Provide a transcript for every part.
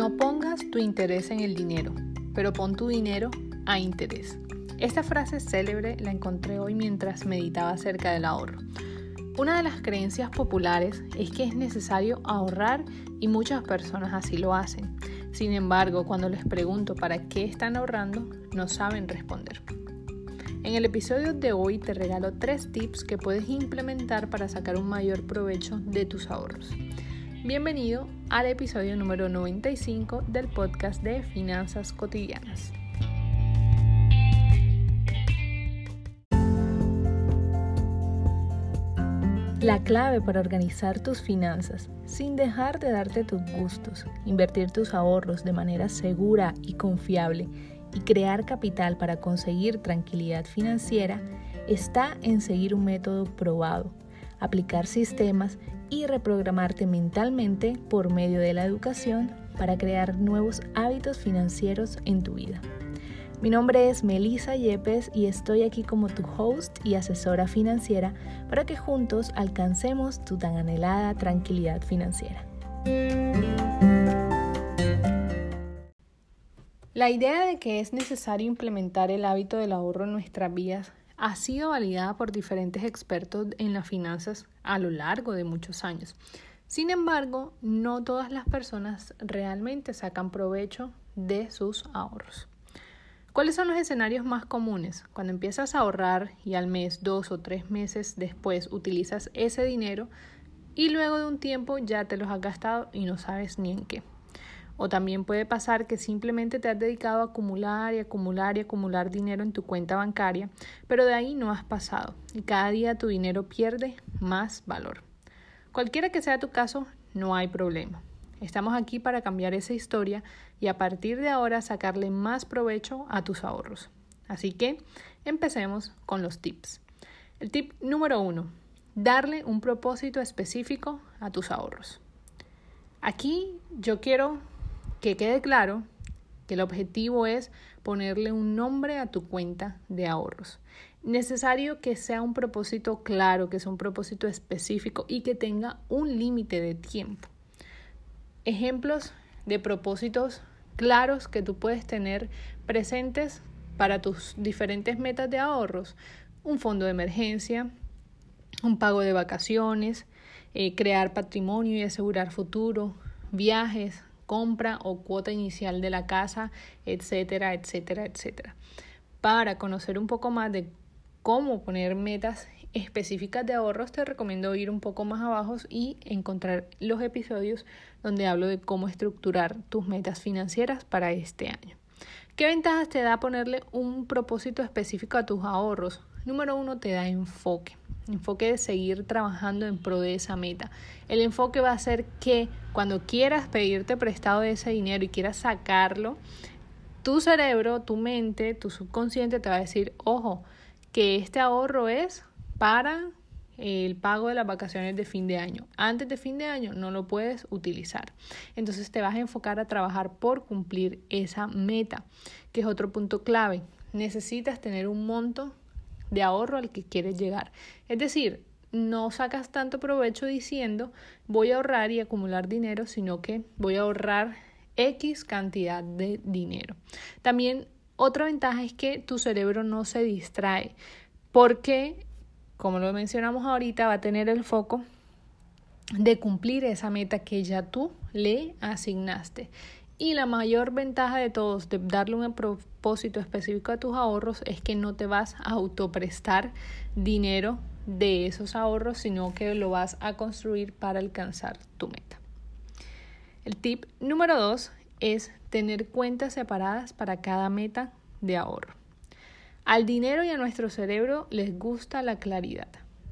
No pongas tu interés en el dinero, pero pon tu dinero a interés. Esta frase célebre la encontré hoy mientras meditaba acerca del ahorro. Una de las creencias populares es que es necesario ahorrar y muchas personas así lo hacen. Sin embargo, cuando les pregunto para qué están ahorrando, no saben responder. En el episodio de hoy te regalo tres tips que puedes implementar para sacar un mayor provecho de tus ahorros. Bienvenido al episodio número 95 del podcast de Finanzas Cotidianas. La clave para organizar tus finanzas sin dejar de darte tus gustos, invertir tus ahorros de manera segura y confiable y crear capital para conseguir tranquilidad financiera está en seguir un método probado, aplicar sistemas y reprogramarte mentalmente por medio de la educación para crear nuevos hábitos financieros en tu vida. Mi nombre es Melissa Yepes y estoy aquí como tu host y asesora financiera para que juntos alcancemos tu tan anhelada tranquilidad financiera. La idea de que es necesario implementar el hábito del ahorro en nuestras vidas ha sido validada por diferentes expertos en las finanzas a lo largo de muchos años. Sin embargo, no todas las personas realmente sacan provecho de sus ahorros. ¿Cuáles son los escenarios más comunes? Cuando empiezas a ahorrar y al mes, dos o tres meses después utilizas ese dinero y luego de un tiempo ya te los has gastado y no sabes ni en qué. O también puede pasar que simplemente te has dedicado a acumular y acumular y acumular dinero en tu cuenta bancaria, pero de ahí no has pasado y cada día tu dinero pierde más valor. Cualquiera que sea tu caso, no hay problema. Estamos aquí para cambiar esa historia y a partir de ahora sacarle más provecho a tus ahorros. Así que empecemos con los tips. El tip número uno, darle un propósito específico a tus ahorros. Aquí yo quiero que quede claro que el objetivo es ponerle un nombre a tu cuenta de ahorros. Necesario que sea un propósito claro, que sea un propósito específico y que tenga un límite de tiempo. Ejemplos de propósitos claros que tú puedes tener presentes para tus diferentes metas de ahorros. Un fondo de emergencia, un pago de vacaciones, eh, crear patrimonio y asegurar futuro, viajes, compra o cuota inicial de la casa, etcétera, etcétera, etcétera. Para conocer un poco más de cómo poner metas específicas de ahorros, te recomiendo ir un poco más abajo y encontrar los episodios donde hablo de cómo estructurar tus metas financieras para este año. ¿Qué ventajas te da ponerle un propósito específico a tus ahorros? Número uno, te da enfoque enfoque de seguir trabajando en pro de esa meta. El enfoque va a ser que cuando quieras pedirte prestado ese dinero y quieras sacarlo, tu cerebro, tu mente, tu subconsciente te va a decir, ojo, que este ahorro es para el pago de las vacaciones de fin de año. Antes de fin de año no lo puedes utilizar. Entonces te vas a enfocar a trabajar por cumplir esa meta, que es otro punto clave. Necesitas tener un monto de ahorro al que quieres llegar. Es decir, no sacas tanto provecho diciendo voy a ahorrar y acumular dinero, sino que voy a ahorrar X cantidad de dinero. También otra ventaja es que tu cerebro no se distrae porque, como lo mencionamos ahorita, va a tener el foco de cumplir esa meta que ya tú le asignaste. Y la mayor ventaja de todos de darle un específico a tus ahorros es que no te vas a autoprestar dinero de esos ahorros, sino que lo vas a construir para alcanzar tu meta. El tip número dos es tener cuentas separadas para cada meta de ahorro. Al dinero y a nuestro cerebro les gusta la claridad.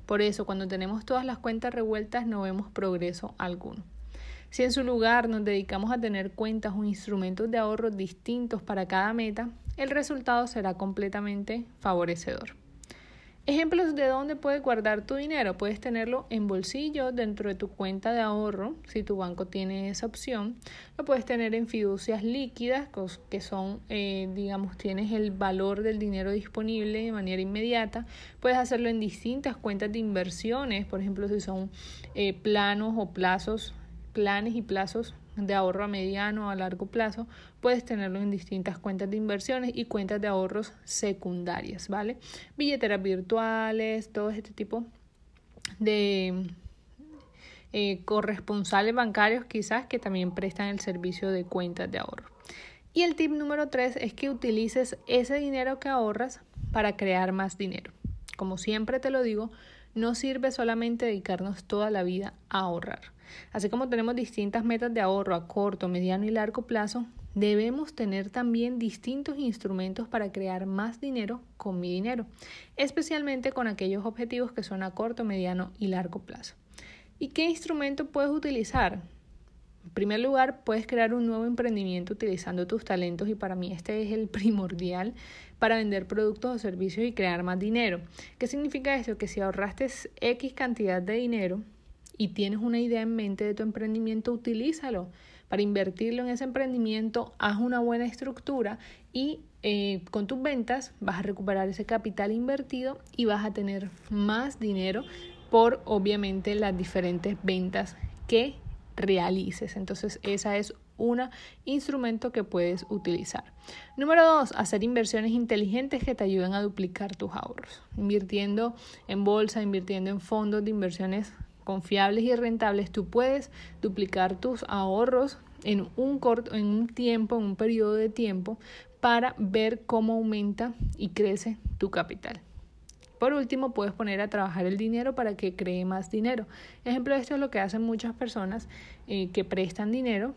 Por eso, cuando tenemos todas las cuentas revueltas, no vemos progreso alguno. Si en su lugar nos dedicamos a tener cuentas o instrumentos de ahorro distintos para cada meta, el resultado será completamente favorecedor. Ejemplos de dónde puedes guardar tu dinero. Puedes tenerlo en bolsillo dentro de tu cuenta de ahorro, si tu banco tiene esa opción. Lo puedes tener en fiducias líquidas, que son, eh, digamos, tienes el valor del dinero disponible de manera inmediata. Puedes hacerlo en distintas cuentas de inversiones, por ejemplo, si son eh, planos o plazos planes y plazos de ahorro a mediano o a largo plazo, puedes tenerlo en distintas cuentas de inversiones y cuentas de ahorros secundarias, ¿vale? Billeteras virtuales, todo este tipo de eh, corresponsales bancarios quizás que también prestan el servicio de cuentas de ahorro. Y el tip número tres es que utilices ese dinero que ahorras para crear más dinero. Como siempre te lo digo, no sirve solamente dedicarnos toda la vida a ahorrar. Así como tenemos distintas metas de ahorro a corto, mediano y largo plazo, debemos tener también distintos instrumentos para crear más dinero con mi dinero, especialmente con aquellos objetivos que son a corto, mediano y largo plazo. ¿Y qué instrumento puedes utilizar? En primer lugar, puedes crear un nuevo emprendimiento utilizando tus talentos y para mí este es el primordial para vender productos o servicios y crear más dinero. ¿Qué significa esto? Que si ahorraste X cantidad de dinero y tienes una idea en mente de tu emprendimiento, utilízalo. Para invertirlo en ese emprendimiento, haz una buena estructura y eh, con tus ventas vas a recuperar ese capital invertido y vas a tener más dinero por obviamente las diferentes ventas que realices. Entonces, esa es un instrumento que puedes utilizar. Número dos, hacer inversiones inteligentes que te ayuden a duplicar tus ahorros. Invirtiendo en bolsa, invirtiendo en fondos de inversiones confiables y rentables, tú puedes duplicar tus ahorros en un corto, en un tiempo, en un periodo de tiempo, para ver cómo aumenta y crece tu capital. Por último, puedes poner a trabajar el dinero para que cree más dinero. Ejemplo esto es lo que hacen muchas personas eh, que prestan dinero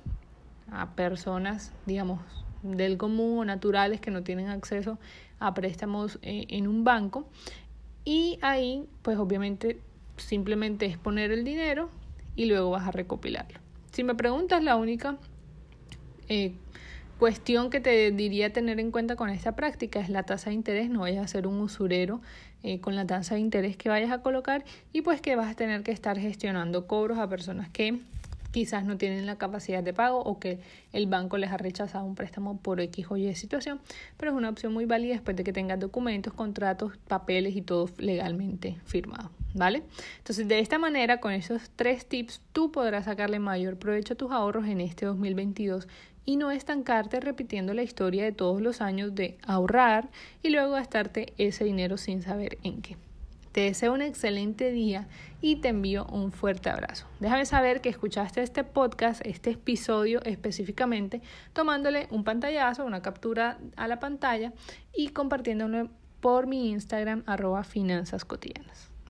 a personas, digamos, del común o naturales que no tienen acceso a préstamos eh, en un banco. Y ahí, pues obviamente, simplemente es poner el dinero y luego vas a recopilarlo. Si me preguntas, la única eh, cuestión que te diría tener en cuenta con esta práctica es la tasa de interés. No vayas a ser un usurero eh, con la tasa de interés que vayas a colocar y pues que vas a tener que estar gestionando cobros a personas que quizás no tienen la capacidad de pago o que el banco les ha rechazado un préstamo por X o Y situación, pero es una opción muy válida después de que tengas documentos, contratos, papeles y todo legalmente firmado, ¿vale? Entonces, de esta manera, con esos tres tips, tú podrás sacarle mayor provecho a tus ahorros en este 2022 y no estancarte repitiendo la historia de todos los años de ahorrar y luego gastarte ese dinero sin saber en qué. Te deseo un excelente día y te envío un fuerte abrazo. Déjame saber que escuchaste este podcast, este episodio específicamente, tomándole un pantallazo, una captura a la pantalla y compartiéndolo por mi Instagram arroba finanzas cotidianas.